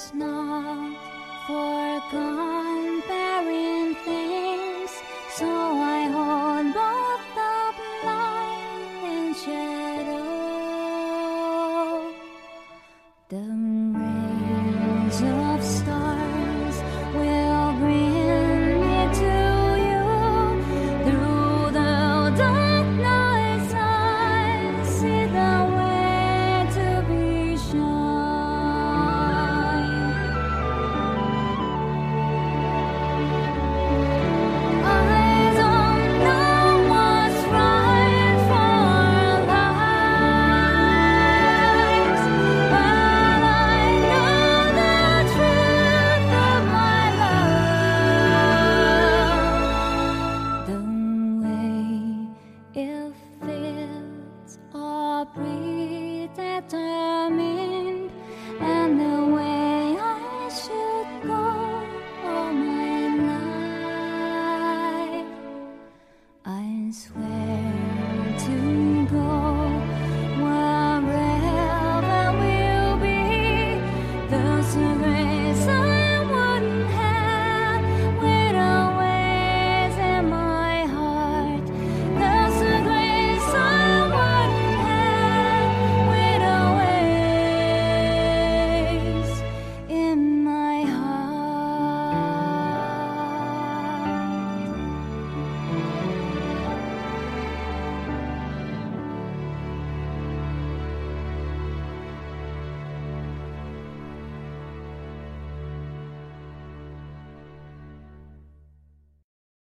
It's not forgone barren things, so I hold both the blind and shadow. sweat.